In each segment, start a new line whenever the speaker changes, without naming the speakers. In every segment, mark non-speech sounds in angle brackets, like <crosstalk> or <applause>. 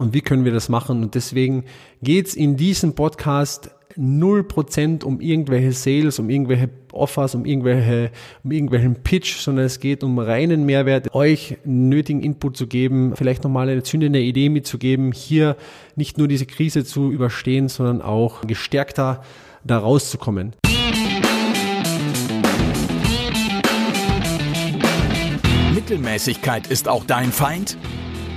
Und wie können wir das machen? Und deswegen geht's in diesem Podcast 0% um irgendwelche Sales, um irgendwelche Offers, um irgendwelche, um irgendwelchen Pitch, sondern es geht um reinen Mehrwert, euch nötigen Input zu geben, vielleicht nochmal eine zündende Idee mitzugeben, hier nicht nur diese Krise zu überstehen, sondern auch gestärkter da rauszukommen.
Mittelmäßigkeit ist auch dein Feind?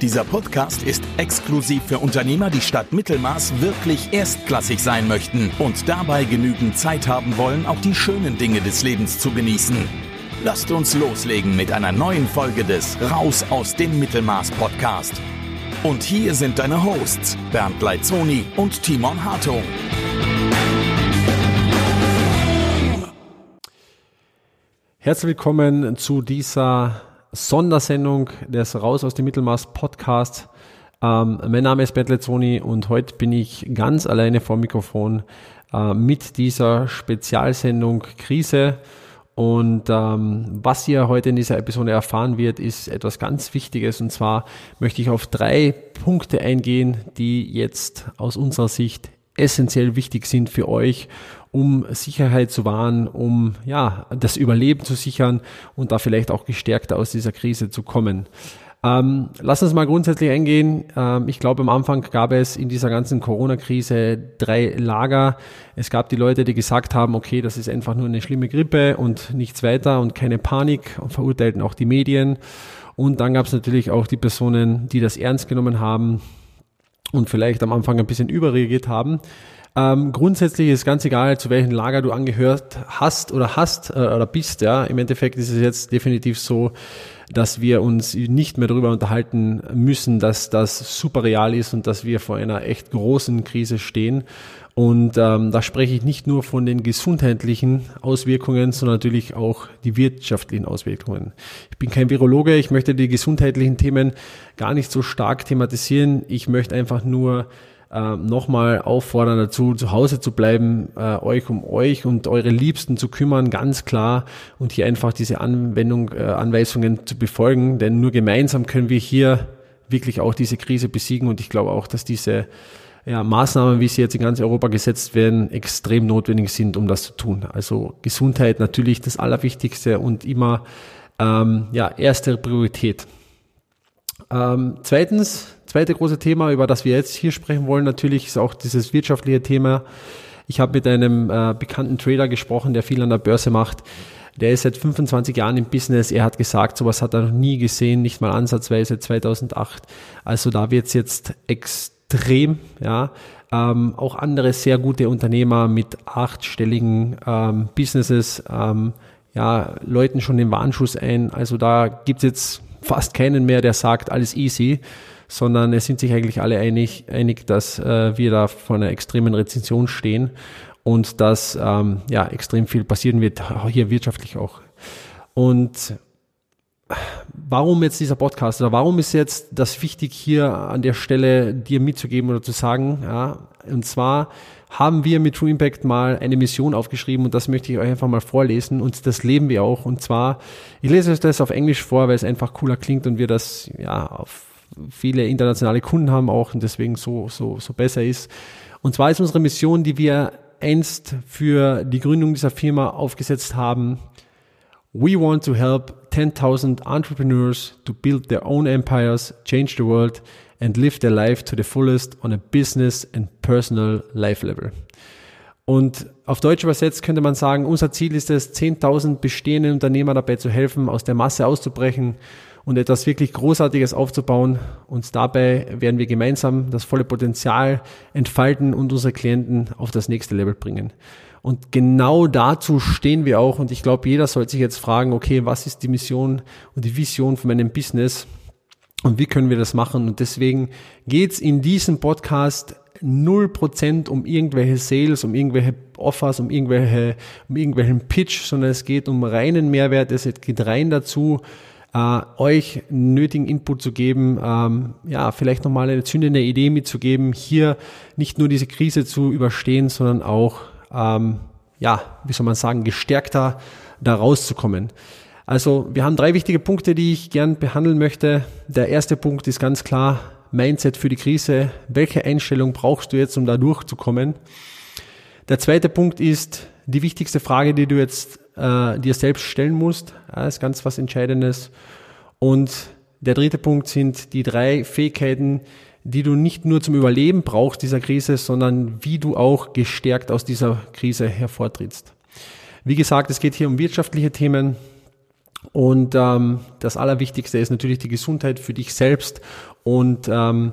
Dieser Podcast ist exklusiv für Unternehmer, die statt Mittelmaß wirklich erstklassig sein möchten und dabei genügend Zeit haben wollen, auch die schönen Dinge des Lebens zu genießen. Lasst uns loslegen mit einer neuen Folge des Raus aus dem Mittelmaß Podcast. Und hier sind deine Hosts Bernd Leitzoni und Timon Hartung.
Herzlich willkommen zu dieser Sondersendung des Raus aus dem Mittelmaß Podcast. Ähm, mein Name ist Bert Lezzoni und heute bin ich ganz alleine vor Mikrofon äh, mit dieser Spezialsendung Krise. Und ähm, was ihr heute in dieser Episode erfahren wird, ist etwas ganz Wichtiges. Und zwar möchte ich auf drei Punkte eingehen, die jetzt aus unserer Sicht essentiell wichtig sind für euch um Sicherheit zu wahren, um ja, das Überleben zu sichern und da vielleicht auch gestärkter aus dieser Krise zu kommen. Ähm, lass uns mal grundsätzlich eingehen. Ähm, ich glaube, am Anfang gab es in dieser ganzen Corona-Krise drei Lager. Es gab die Leute, die gesagt haben, okay, das ist einfach nur eine schlimme Grippe und nichts weiter und keine Panik und verurteilten auch die Medien. Und dann gab es natürlich auch die Personen, die das ernst genommen haben und vielleicht am Anfang ein bisschen überreagiert haben. Ähm, grundsätzlich ist ganz egal, zu welchem Lager du angehört hast oder hast äh, oder bist. Ja, im Endeffekt ist es jetzt definitiv so, dass wir uns nicht mehr darüber unterhalten müssen, dass das super real ist und dass wir vor einer echt großen Krise stehen. Und ähm, da spreche ich nicht nur von den gesundheitlichen Auswirkungen, sondern natürlich auch die wirtschaftlichen Auswirkungen. Ich bin kein Virologe, ich möchte die gesundheitlichen Themen gar nicht so stark thematisieren. Ich möchte einfach nur äh, nochmal auffordern dazu, zu Hause zu bleiben, äh, euch um euch und eure Liebsten zu kümmern, ganz klar und hier einfach diese Anwendung, äh, Anweisungen zu befolgen, denn nur gemeinsam können wir hier wirklich auch diese Krise besiegen und ich glaube auch, dass diese ja, Maßnahmen, wie sie jetzt in ganz Europa gesetzt werden, extrem notwendig sind, um das zu tun. Also Gesundheit natürlich das Allerwichtigste und immer ähm, ja, erste Priorität. Ähm, zweitens, zweite große Thema, über das wir jetzt hier sprechen wollen, natürlich ist auch dieses wirtschaftliche Thema. Ich habe mit einem äh, bekannten Trader gesprochen, der viel an der Börse macht. Der ist seit 25 Jahren im Business. Er hat gesagt, sowas hat er noch nie gesehen, nicht mal ansatzweise 2008. Also da wird es jetzt extrem, ja. Ähm, auch andere sehr gute Unternehmer mit achtstelligen ähm, Businesses, ähm, ja, läuten schon den Warnschuss ein. Also da gibt's jetzt fast keinen mehr, der sagt, alles easy sondern es sind sich eigentlich alle einig, einig dass äh, wir da vor einer extremen Rezension stehen und dass ähm, ja extrem viel passieren wird, hier wirtschaftlich auch. Und warum jetzt dieser Podcast oder warum ist jetzt das wichtig hier an der Stelle dir mitzugeben oder zu sagen? Ja, und zwar haben wir mit True Impact mal eine Mission aufgeschrieben und das möchte ich euch einfach mal vorlesen und das leben wir auch. Und zwar, ich lese euch das auf Englisch vor, weil es einfach cooler klingt und wir das ja auf viele internationale Kunden haben auch und deswegen so, so, so besser ist. Und zwar ist unsere Mission, die wir einst für die Gründung dieser Firma aufgesetzt haben. We want to help 10,000 entrepreneurs to build their own empires, change the world and live their life to the fullest on a business and personal life level. Und auf Deutsch übersetzt könnte man sagen, unser Ziel ist es, 10.000 bestehenden Unternehmer dabei zu helfen, aus der Masse auszubrechen und etwas wirklich Großartiges aufzubauen. Und dabei werden wir gemeinsam das volle Potenzial entfalten und unsere Klienten auf das nächste Level bringen. Und genau dazu stehen wir auch. Und ich glaube, jeder sollte sich jetzt fragen, okay, was ist die Mission und die Vision von meinem Business? Und wie können wir das machen? Und deswegen geht's in diesem Podcast null Prozent um irgendwelche Sales, um irgendwelche Offers, um irgendwelche, um irgendwelchen Pitch, sondern es geht um reinen Mehrwert. Es geht rein dazu, äh, euch nötigen Input zu geben, ähm, ja, vielleicht nochmal eine zündende Idee mitzugeben, hier nicht nur diese Krise zu überstehen, sondern auch, ähm, ja, wie soll man sagen, gestärkter da rauszukommen. Also wir haben drei wichtige Punkte, die ich gern behandeln möchte. Der erste Punkt ist ganz klar Mindset für die Krise. Welche Einstellung brauchst du jetzt, um da durchzukommen? Der zweite Punkt ist die wichtigste Frage, die du jetzt äh, dir selbst stellen musst. Ja, ist ganz was Entscheidendes. Und der dritte Punkt sind die drei Fähigkeiten, die du nicht nur zum Überleben brauchst dieser Krise, sondern wie du auch gestärkt aus dieser Krise hervortrittst. Wie gesagt, es geht hier um wirtschaftliche Themen und ähm, das Allerwichtigste ist natürlich die Gesundheit für dich selbst und ähm,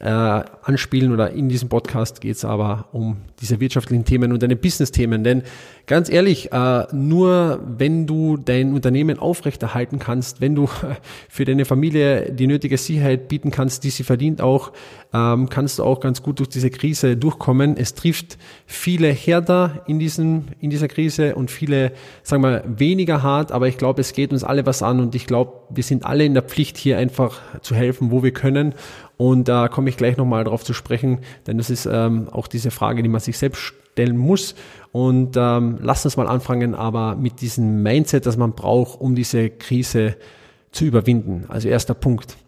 äh, anspielen oder in diesem Podcast geht es aber um diese wirtschaftlichen Themen und deine Business-Themen. Denn ganz ehrlich, äh, nur wenn du dein Unternehmen aufrechterhalten kannst, wenn du <laughs> für deine Familie die nötige Sicherheit bieten kannst, die sie verdient auch, ähm, kannst du auch ganz gut durch diese Krise durchkommen. Es trifft viele härter in, diesem, in dieser Krise und viele, sagen wir, weniger hart, aber ich glaube, es geht uns alle was an und ich glaube, wir sind alle in der Pflicht, hier einfach zu helfen, wo wir können. Und da komme ich gleich nochmal drauf zu sprechen, denn das ist ähm, auch diese Frage, die man sich selbst stellen muss. Und ähm, lass uns mal anfangen, aber mit diesem Mindset, das man braucht, um diese Krise zu überwinden. Also erster Punkt.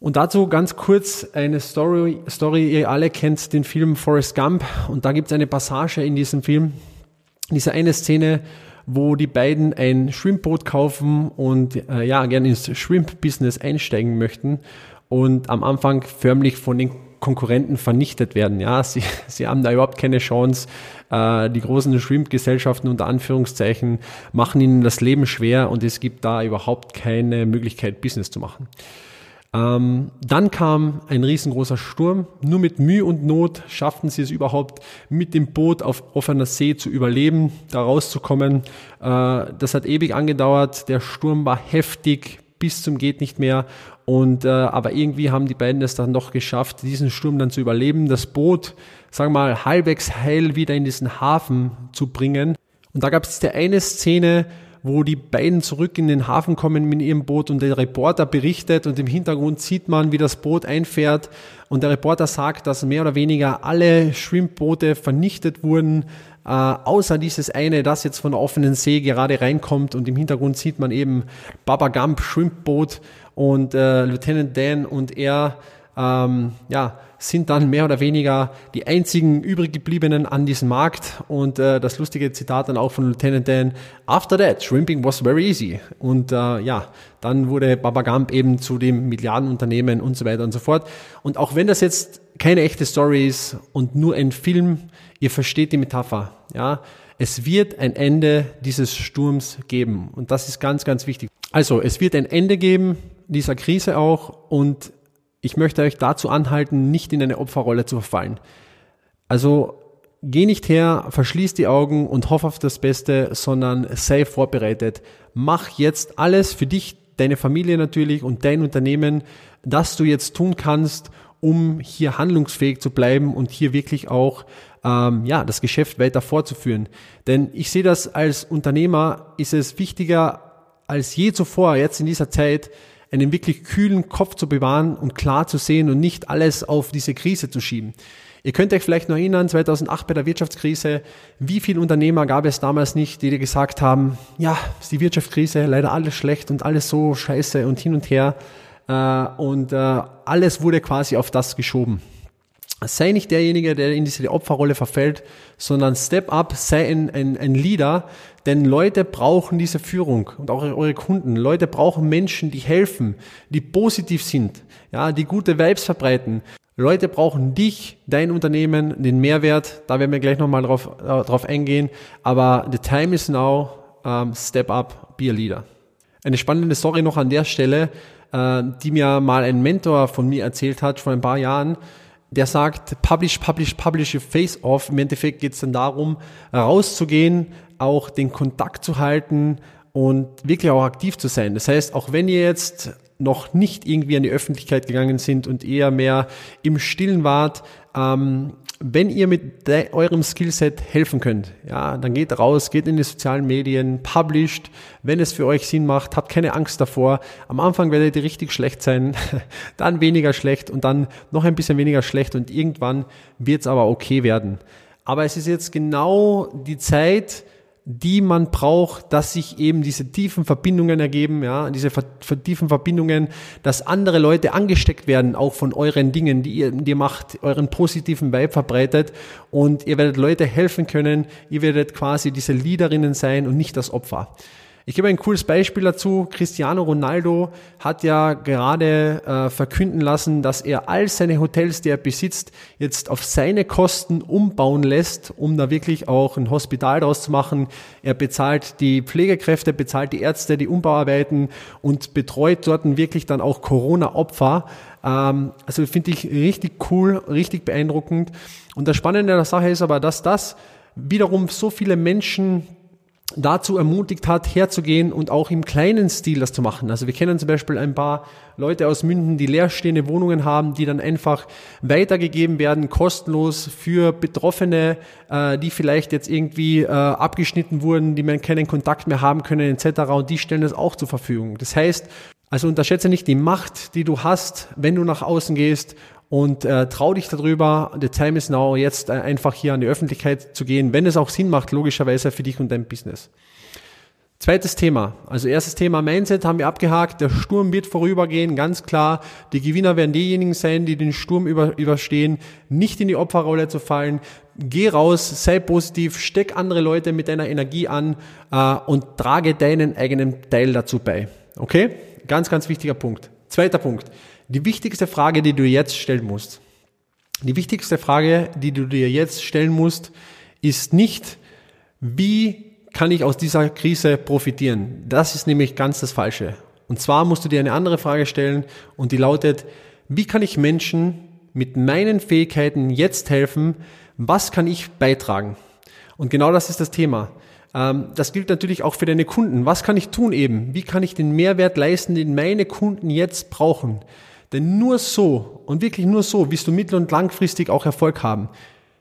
Und dazu ganz kurz eine Story, Story. Ihr alle kennt den Film Forrest Gump und da gibt es eine Passage in diesem Film, diese eine Szene, wo die beiden ein Schwimmboot kaufen und äh, ja gerne ins Shrimp-Business einsteigen möchten und am Anfang förmlich von den Konkurrenten vernichtet werden. Ja, sie, sie haben da überhaupt keine Chance. Äh, die großen Shrimp-Gesellschaften unter Anführungszeichen machen ihnen das Leben schwer und es gibt da überhaupt keine Möglichkeit, Business zu machen. Ähm, dann kam ein riesengroßer Sturm. Nur mit Mühe und Not schafften sie es überhaupt, mit dem Boot auf offener See zu überleben, da rauszukommen. Äh, das hat ewig angedauert. Der Sturm war heftig bis zum geht nicht mehr und äh, aber irgendwie haben die beiden es dann doch geschafft, diesen Sturm dann zu überleben, das Boot, sagen wir mal, halbwegs heil wieder in diesen Hafen zu bringen. Und da gab es der eine Szene, wo die beiden zurück in den Hafen kommen mit ihrem Boot und der Reporter berichtet und im Hintergrund sieht man, wie das Boot einfährt und der Reporter sagt, dass mehr oder weniger alle Shrimp-Boote vernichtet wurden, äh, außer dieses eine, das jetzt von der offenen See gerade reinkommt und im Hintergrund sieht man eben Baba Gump Shrimp-Boot und äh, Lieutenant Dan und er ähm, ja, sind dann mehr oder weniger die einzigen übrig gebliebenen an diesem Markt. Und äh, das lustige Zitat dann auch von Lieutenant Dan, After that, shrimping was very easy. Und äh, ja, dann wurde Baba Gump eben zu dem Milliardenunternehmen und so weiter und so fort. Und auch wenn das jetzt keine echte Story ist und nur ein Film, ihr versteht die Metapher. Ja, es wird ein Ende dieses Sturms geben. Und das ist ganz, ganz wichtig. Also, es wird ein Ende geben dieser Krise auch und ich möchte euch dazu anhalten, nicht in eine Opferrolle zu verfallen. Also geh nicht her, verschließ die Augen und hoff auf das Beste, sondern sei vorbereitet. Mach jetzt alles für dich, deine Familie natürlich und dein Unternehmen, das du jetzt tun kannst, um hier handlungsfähig zu bleiben und hier wirklich auch ähm, ja das Geschäft weiter fortzuführen. Denn ich sehe das als Unternehmer ist es wichtiger als je zuvor jetzt in dieser Zeit einen wirklich kühlen Kopf zu bewahren und klar zu sehen und nicht alles auf diese Krise zu schieben. Ihr könnt euch vielleicht noch erinnern, 2008 bei der Wirtschaftskrise, wie viele Unternehmer gab es damals nicht, die dir gesagt haben, ja, ist die Wirtschaftskrise, leider alles schlecht und alles so scheiße und hin und her. Äh, und äh, alles wurde quasi auf das geschoben. Sei nicht derjenige, der in diese Opferrolle verfällt, sondern step up, sei ein, ein, ein Leader, denn Leute brauchen diese Führung und auch eure Kunden. Leute brauchen Menschen, die helfen, die positiv sind, ja, die gute Vibes verbreiten. Leute brauchen dich, dein Unternehmen, den Mehrwert. Da werden wir gleich nochmal drauf, äh, drauf eingehen. Aber the time is now. Um, step up, be a leader. Eine spannende Story noch an der Stelle, äh, die mir mal ein Mentor von mir erzählt hat vor ein paar Jahren der sagt, publish, publish, publish your face off. Im Endeffekt geht es dann darum, rauszugehen, auch den Kontakt zu halten und wirklich auch aktiv zu sein. Das heißt, auch wenn ihr jetzt noch nicht irgendwie an die Öffentlichkeit gegangen sind und eher mehr im Stillen wart, ähm, wenn ihr mit eurem Skillset helfen könnt, ja, dann geht raus, geht in die sozialen Medien, published, wenn es für euch Sinn macht, habt keine Angst davor. Am Anfang werdet ihr richtig schlecht sein, <laughs> dann weniger schlecht und dann noch ein bisschen weniger schlecht und irgendwann wird es aber okay werden. Aber es ist jetzt genau die Zeit, die man braucht, dass sich eben diese tiefen Verbindungen ergeben, ja, diese tiefen Verbindungen, dass andere Leute angesteckt werden, auch von euren Dingen, die ihr, die ihr macht, euren positiven Vibe verbreitet und ihr werdet Leute helfen können, ihr werdet quasi diese Leaderinnen sein und nicht das Opfer. Ich gebe ein cooles Beispiel dazu. Cristiano Ronaldo hat ja gerade äh, verkünden lassen, dass er all seine Hotels, die er besitzt, jetzt auf seine Kosten umbauen lässt, um da wirklich auch ein Hospital draus zu machen. Er bezahlt die Pflegekräfte, bezahlt die Ärzte, die Umbauarbeiten und betreut dort wirklich dann auch Corona-Opfer. Ähm, also finde ich richtig cool, richtig beeindruckend. Und das Spannende der Sache ist aber, dass das wiederum so viele Menschen dazu ermutigt hat, herzugehen und auch im kleinen Stil das zu machen. Also wir kennen zum Beispiel ein paar Leute aus Münden, die leerstehende Wohnungen haben, die dann einfach weitergegeben werden, kostenlos für Betroffene, äh, die vielleicht jetzt irgendwie äh, abgeschnitten wurden, die man keinen Kontakt mehr haben können etc. Und die stellen das auch zur Verfügung. Das heißt, also unterschätze nicht die Macht, die du hast, wenn du nach außen gehst und äh, trau dich darüber. The time is now, jetzt äh, einfach hier an die Öffentlichkeit zu gehen, wenn es auch Sinn macht, logischerweise für dich und dein Business. Zweites Thema, also erstes Thema Mindset haben wir abgehakt. Der Sturm wird vorübergehen, ganz klar. Die Gewinner werden diejenigen sein, die den Sturm über, überstehen, nicht in die Opferrolle zu fallen. Geh raus, sei positiv, steck andere Leute mit deiner Energie an äh, und trage deinen eigenen Teil dazu bei. Okay? Ganz, ganz wichtiger Punkt. Zweiter Punkt die wichtigste Frage, die du jetzt stellen musst, die wichtigste Frage, die du dir jetzt stellen musst, ist nicht, wie kann ich aus dieser Krise profitieren? Das ist nämlich ganz das Falsche. Und zwar musst du dir eine andere Frage stellen und die lautet, wie kann ich Menschen mit meinen Fähigkeiten jetzt helfen? Was kann ich beitragen? Und genau das ist das Thema. Ähm, das gilt natürlich auch für deine Kunden. Was kann ich tun eben? Wie kann ich den Mehrwert leisten, den meine Kunden jetzt brauchen? Denn nur so und wirklich nur so wirst du mittel- und langfristig auch Erfolg haben.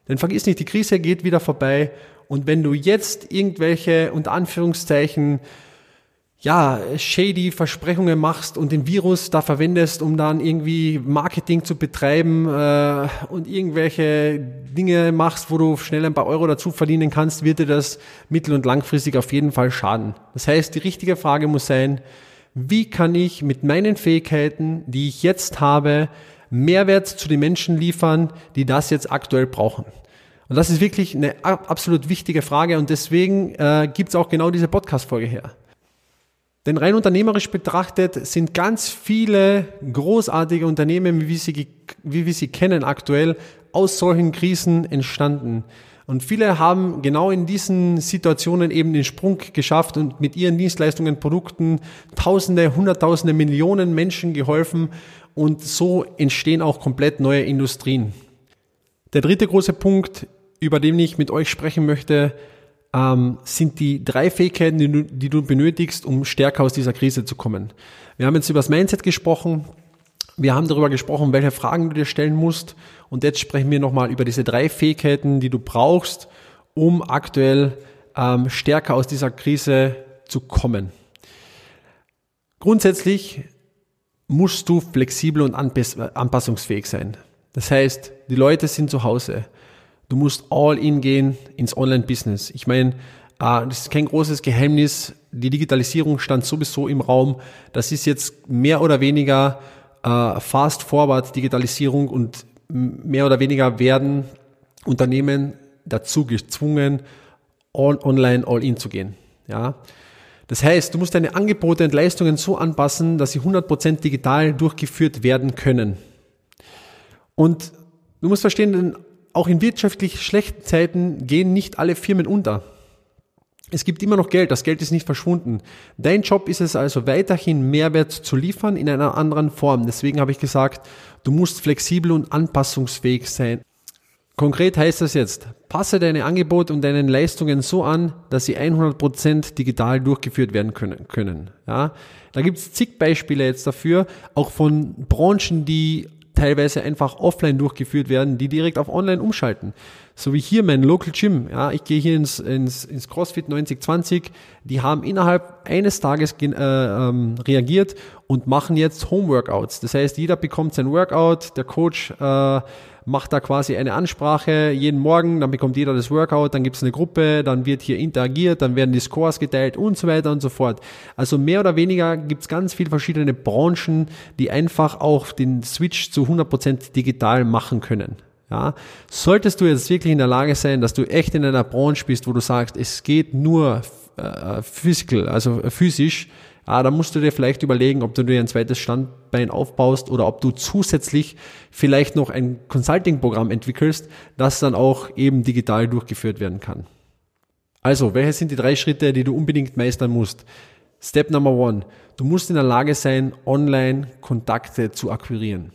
Denn vergiss nicht, die Krise geht wieder vorbei und wenn du jetzt irgendwelche unter Anführungszeichen ja, shady Versprechungen machst und den Virus da verwendest, um dann irgendwie Marketing zu betreiben äh, und irgendwelche Dinge machst, wo du schnell ein paar Euro dazu verdienen kannst, wird dir das mittel- und langfristig auf jeden Fall schaden. Das heißt, die richtige Frage muss sein, wie kann ich mit meinen Fähigkeiten, die ich jetzt habe, Mehrwert zu den Menschen liefern, die das jetzt aktuell brauchen. Und das ist wirklich eine absolut wichtige Frage und deswegen äh, gibt es auch genau diese Podcast-Folge her. Denn rein unternehmerisch betrachtet sind ganz viele großartige Unternehmen, wie wir sie, wie wir sie kennen aktuell, aus solchen Krisen entstanden. Und viele haben genau in diesen Situationen eben den Sprung geschafft und mit ihren Dienstleistungen, Produkten Tausende, Hunderttausende, Millionen Menschen geholfen und so entstehen auch komplett neue Industrien. Der dritte große Punkt, über den ich mit euch sprechen möchte, ähm, sind die drei Fähigkeiten, die du, die du benötigst, um stärker aus dieser Krise zu kommen. Wir haben jetzt über das Mindset gesprochen, wir haben darüber gesprochen, welche Fragen du dir stellen musst. Und jetzt sprechen wir nochmal über diese drei Fähigkeiten, die du brauchst, um aktuell ähm, stärker aus dieser Krise zu kommen. Grundsätzlich musst du flexibel und anpassungsfähig sein. Das heißt, die Leute sind zu Hause. Du musst all in gehen ins Online-Business. Ich meine, äh, das ist kein großes Geheimnis. Die Digitalisierung stand sowieso im Raum. Das ist jetzt mehr oder weniger äh, Fast Forward Digitalisierung und mehr oder weniger werden Unternehmen dazu gezwungen, all online, all in zu gehen. Ja. Das heißt, du musst deine Angebote und Leistungen so anpassen, dass sie 100% digital durchgeführt werden können. Und du musst verstehen, auch in wirtschaftlich schlechten Zeiten gehen nicht alle Firmen unter. Es gibt immer noch Geld, das Geld ist nicht verschwunden. Dein Job ist es also weiterhin Mehrwert zu liefern in einer anderen Form. Deswegen habe ich gesagt, du musst flexibel und anpassungsfähig sein. Konkret heißt das jetzt, passe deine Angebote und deine Leistungen so an, dass sie 100% digital durchgeführt werden können. ja? Da gibt es zig Beispiele jetzt dafür, auch von Branchen, die teilweise einfach offline durchgeführt werden, die direkt auf online umschalten. So wie hier mein Local Gym. Ja, ich gehe hier ins, ins, ins CrossFit 9020. Die haben innerhalb eines Tages äh, ähm, reagiert und machen jetzt Home Workouts. Das heißt, jeder bekommt sein Workout, der Coach äh, macht da quasi eine Ansprache jeden Morgen, dann bekommt jeder das Workout, dann gibt es eine Gruppe, dann wird hier interagiert, dann werden die Scores geteilt und so weiter und so fort. Also mehr oder weniger gibt es ganz viele verschiedene Branchen, die einfach auch den Switch zu 100% digital machen können. Ja, solltest du jetzt wirklich in der Lage sein, dass du echt in einer Branche bist, wo du sagst, es geht nur äh, physical, also physisch, Ah, da musst du dir vielleicht überlegen, ob du dir ein zweites Standbein aufbaust oder ob du zusätzlich vielleicht noch ein Consulting-Programm entwickelst, das dann auch eben digital durchgeführt werden kann. Also, welche sind die drei Schritte, die du unbedingt meistern musst? Step Number One. Du musst in der Lage sein, online Kontakte zu akquirieren.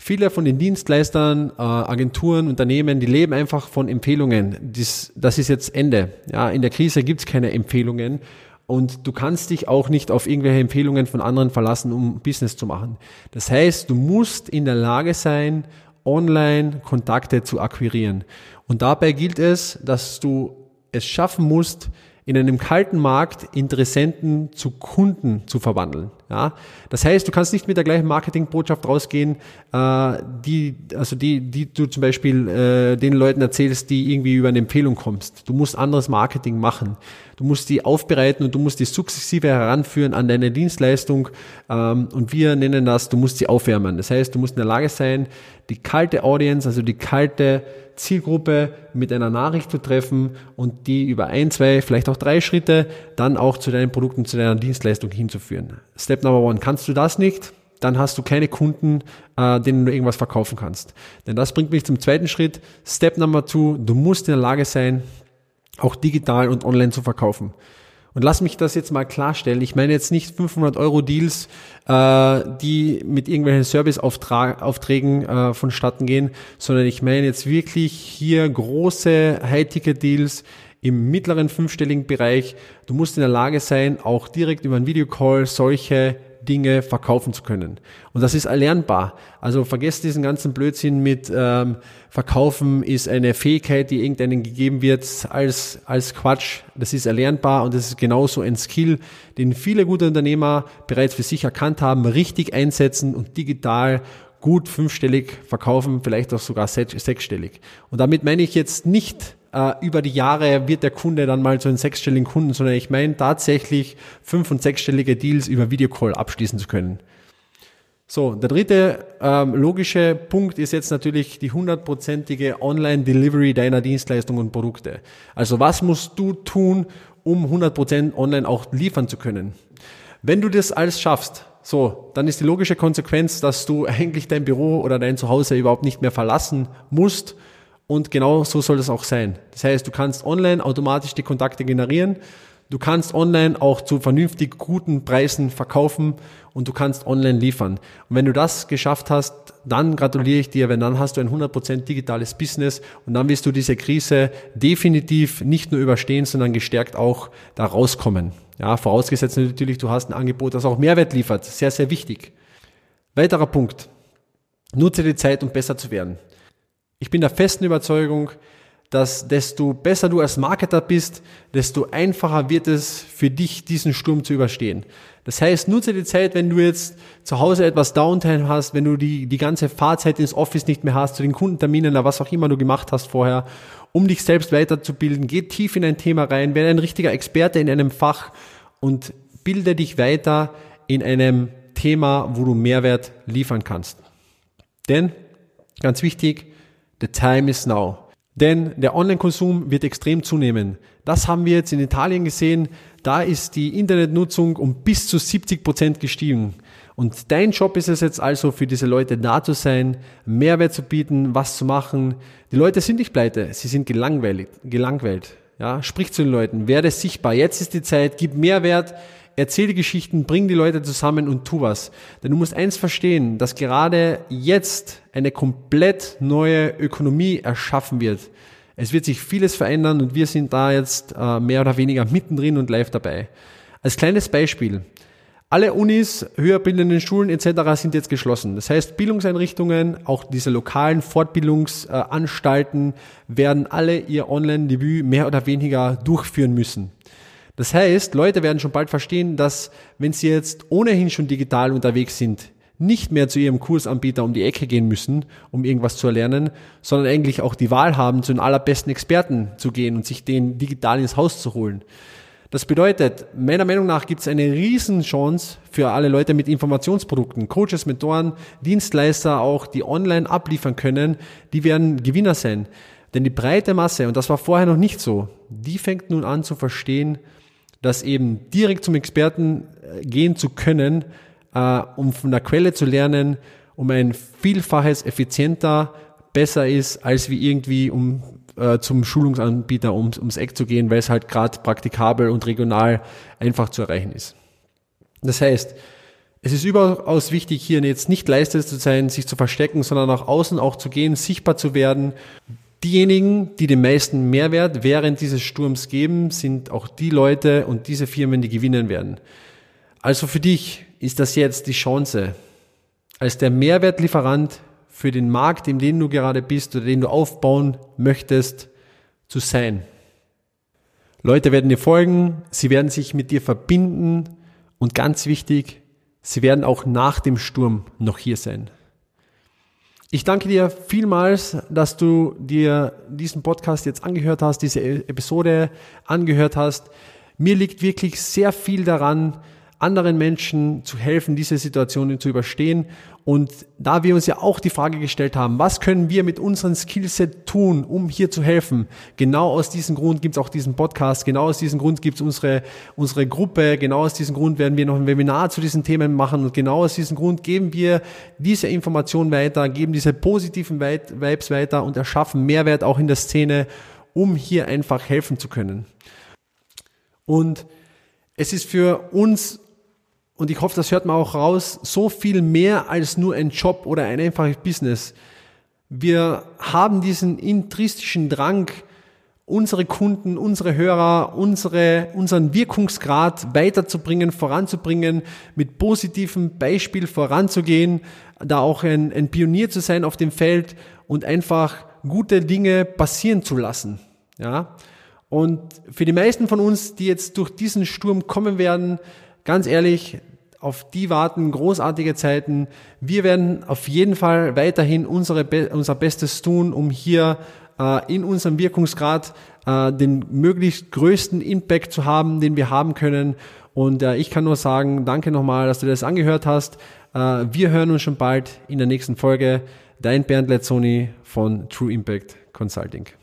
Viele von den Dienstleistern, äh, Agenturen, Unternehmen, die leben einfach von Empfehlungen. Das, das ist jetzt Ende. Ja, in der Krise gibt's keine Empfehlungen und du kannst dich auch nicht auf irgendwelche Empfehlungen von anderen verlassen, um Business zu machen. Das heißt, du musst in der Lage sein, online Kontakte zu akquirieren. Und dabei gilt es, dass du es schaffen musst, in einem kalten Markt Interessenten zu Kunden zu verwandeln. Ja, das heißt, du kannst nicht mit der gleichen Marketingbotschaft rausgehen, äh, die also die die du zum Beispiel äh, den Leuten erzählst, die irgendwie über eine Empfehlung kommst. Du musst anderes Marketing machen. Du musst die aufbereiten und du musst die sukzessive heranführen an deine Dienstleistung. Ähm, und wir nennen das, du musst sie aufwärmen. Das heißt, du musst in der Lage sein, die kalte Audience, also die kalte Zielgruppe mit einer Nachricht zu treffen und die über ein, zwei, vielleicht auch drei Schritte dann auch zu deinen Produkten, zu deiner Dienstleistung hinzuführen. Step Number One, kannst du das nicht? Dann hast du keine Kunden, äh, denen du irgendwas verkaufen kannst. Denn das bringt mich zum zweiten Schritt. Step Number Two, du musst in der Lage sein, auch digital und online zu verkaufen. Und lass mich das jetzt mal klarstellen. Ich meine jetzt nicht 500 Euro Deals, äh, die mit irgendwelchen Serviceaufträgen äh, vonstatten gehen, sondern ich meine jetzt wirklich hier große High-Ticket-Deals im mittleren fünfstelligen Bereich. Du musst in der Lage sein, auch direkt über einen Videocall solche Dinge verkaufen zu können. Und das ist erlernbar. Also vergesst diesen ganzen Blödsinn mit ähm, Verkaufen ist eine Fähigkeit, die irgendeinen gegeben wird, als, als Quatsch. Das ist erlernbar und das ist genauso ein Skill, den viele gute Unternehmer bereits für sich erkannt haben, richtig einsetzen und digital gut fünfstellig verkaufen, vielleicht auch sogar sechsstellig. Und damit meine ich jetzt nicht äh, über die Jahre wird der Kunde dann mal zu einem sechsstelligen Kunden, sondern ich meine tatsächlich fünf- und sechsstellige Deals über Videocall abschließen zu können. So, der dritte ähm, logische Punkt ist jetzt natürlich die hundertprozentige Online-Delivery deiner Dienstleistungen und Produkte. Also was musst du tun, um 100% online auch liefern zu können? Wenn du das alles schaffst, so, dann ist die logische Konsequenz, dass du <laughs> eigentlich dein Büro oder dein Zuhause überhaupt nicht mehr verlassen musst, und genau so soll das auch sein. Das heißt, du kannst online automatisch die Kontakte generieren. Du kannst online auch zu vernünftig guten Preisen verkaufen und du kannst online liefern. Und wenn du das geschafft hast, dann gratuliere ich dir, wenn dann hast du ein 100% digitales Business und dann wirst du diese Krise definitiv nicht nur überstehen, sondern gestärkt auch da rauskommen. Ja, vorausgesetzt natürlich, du hast ein Angebot, das auch Mehrwert liefert. Sehr, sehr wichtig. Weiterer Punkt. Nutze die Zeit, um besser zu werden. Ich bin der festen Überzeugung, dass desto besser du als Marketer bist, desto einfacher wird es für dich, diesen Sturm zu überstehen. Das heißt, nutze die Zeit, wenn du jetzt zu Hause etwas Downtime hast, wenn du die, die ganze Fahrzeit ins Office nicht mehr hast, zu den Kundenterminen oder was auch immer du gemacht hast vorher, um dich selbst weiterzubilden. Geh tief in ein Thema rein, werde ein richtiger Experte in einem Fach und bilde dich weiter in einem Thema, wo du Mehrwert liefern kannst. Denn, ganz wichtig, The time is now. Denn der Online-Konsum wird extrem zunehmen. Das haben wir jetzt in Italien gesehen. Da ist die Internetnutzung um bis zu 70 Prozent gestiegen. Und dein Job ist es jetzt also für diese Leute da zu sein, Mehrwert zu bieten, was zu machen. Die Leute sind nicht pleite, sie sind gelangweilt. gelangweilt. Ja, sprich zu den Leuten, werde sichtbar. Jetzt ist die Zeit, gib Mehrwert, erzähl die Geschichten, bring die Leute zusammen und tu was. Denn du musst eins verstehen, dass gerade jetzt eine komplett neue Ökonomie erschaffen wird. Es wird sich vieles verändern und wir sind da jetzt äh, mehr oder weniger mittendrin und live dabei. Als kleines Beispiel. Alle Unis, höherbildenden Schulen etc. sind jetzt geschlossen. Das heißt, Bildungseinrichtungen, auch diese lokalen Fortbildungsanstalten werden alle ihr Online-Debüt mehr oder weniger durchführen müssen. Das heißt, Leute werden schon bald verstehen, dass wenn sie jetzt ohnehin schon digital unterwegs sind, nicht mehr zu ihrem Kursanbieter um die Ecke gehen müssen, um irgendwas zu erlernen, sondern eigentlich auch die Wahl haben, zu den allerbesten Experten zu gehen und sich den digital ins Haus zu holen. Das bedeutet, meiner Meinung nach gibt es eine Riesenchance für alle Leute mit Informationsprodukten, Coaches, Mentoren, Dienstleister auch, die online abliefern können, die werden Gewinner sein. Denn die breite Masse, und das war vorher noch nicht so, die fängt nun an zu verstehen, dass eben direkt zum Experten äh, gehen zu können, äh, um von der Quelle zu lernen, um ein Vielfaches effizienter, besser ist, als wie irgendwie um äh, zum Schulungsanbieter ums, ums Eck zu gehen, weil es halt gerade praktikabel und regional einfach zu erreichen ist. Das heißt, es ist überaus wichtig, hier jetzt nicht Leister zu sein, sich zu verstecken, sondern nach außen auch zu gehen, sichtbar zu werden, Diejenigen, die den meisten Mehrwert während dieses Sturms geben, sind auch die Leute und diese Firmen, die gewinnen werden. Also für dich ist das jetzt die Chance, als der Mehrwertlieferant für den Markt, in dem du gerade bist oder den du aufbauen möchtest, zu sein. Leute werden dir folgen, sie werden sich mit dir verbinden und ganz wichtig, sie werden auch nach dem Sturm noch hier sein. Ich danke dir vielmals, dass du dir diesen Podcast jetzt angehört hast, diese Episode angehört hast. Mir liegt wirklich sehr viel daran, anderen Menschen zu helfen, diese Situationen zu überstehen. Und da wir uns ja auch die Frage gestellt haben, was können wir mit unserem Skillset tun, um hier zu helfen? Genau aus diesem Grund gibt es auch diesen Podcast, genau aus diesem Grund gibt es unsere, unsere Gruppe, genau aus diesem Grund werden wir noch ein Webinar zu diesen Themen machen und genau aus diesem Grund geben wir diese Information weiter, geben diese positiven Vibes weiter und erschaffen Mehrwert auch in der Szene, um hier einfach helfen zu können. Und es ist für uns und ich hoffe, das hört man auch raus, so viel mehr als nur ein Job oder ein einfaches Business. Wir haben diesen intristischen Drang, unsere Kunden, unsere Hörer, unsere, unseren Wirkungsgrad weiterzubringen, voranzubringen, mit positivem Beispiel voranzugehen, da auch ein, ein Pionier zu sein auf dem Feld und einfach gute Dinge passieren zu lassen. Ja. Und für die meisten von uns, die jetzt durch diesen Sturm kommen werden, ganz ehrlich, auf die warten großartige Zeiten. Wir werden auf jeden Fall weiterhin unsere, unser Bestes tun, um hier äh, in unserem Wirkungsgrad äh, den möglichst größten Impact zu haben, den wir haben können. Und äh, ich kann nur sagen, danke nochmal, dass du das angehört hast. Äh, wir hören uns schon bald in der nächsten Folge. Dein Bernd Lezzoni von True Impact Consulting.